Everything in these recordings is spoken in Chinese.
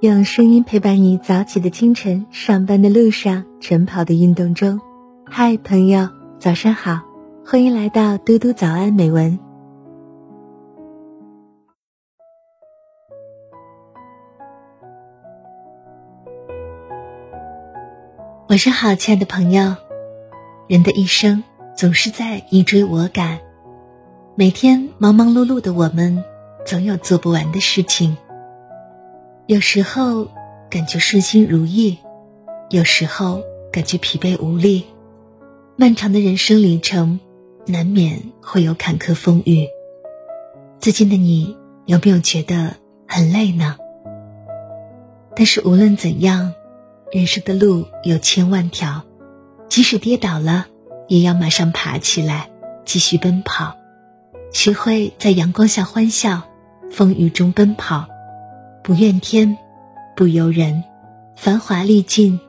用声音陪伴你早起的清晨、上班的路上、晨跑的运动中。嗨，朋友，早上好，欢迎来到嘟嘟早安美文。晚上好，亲爱的朋友。人的一生总是在你追我赶，每天忙忙碌碌的我们，总有做不完的事情。有时候感觉顺心如意，有时候感觉疲惫无力。漫长的人生旅程，难免会有坎坷风雨。最近的你有没有觉得很累呢？但是无论怎样，人生的路有千万条，即使跌倒了，也要马上爬起来，继续奔跑。学会在阳光下欢笑，风雨中奔跑。不怨天，不尤人，繁华历尽，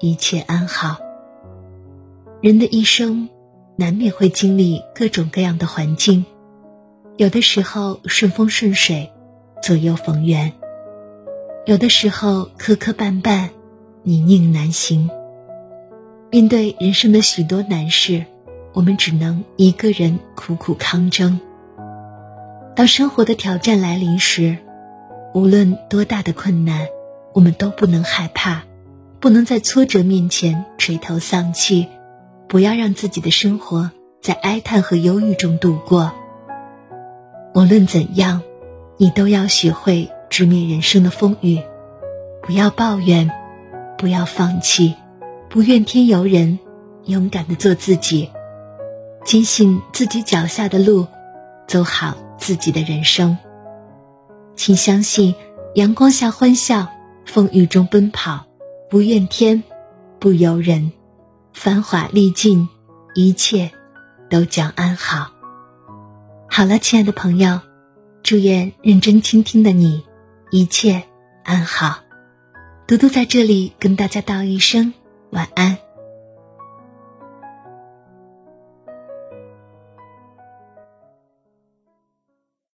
一切安好。人的一生，难免会经历各种各样的环境，有的时候顺风顺水，左右逢源；有的时候磕磕绊绊，泥泞难行。面对人生的许多难事，我们只能一个人苦苦抗争。当生活的挑战来临时，无论多大的困难，我们都不能害怕，不能在挫折面前垂头丧气，不要让自己的生活在哀叹和忧郁中度过。无论怎样，你都要学会直面人生的风雨，不要抱怨，不要放弃，不怨天尤人，勇敢的做自己，坚信自己脚下的路，走好自己的人生。请相信，阳光下欢笑，风雨中奔跑，不怨天，不尤人，繁华历尽，一切都将安好。好了，亲爱的朋友，祝愿认真倾听的你，一切安好。嘟嘟在这里跟大家道一声晚安。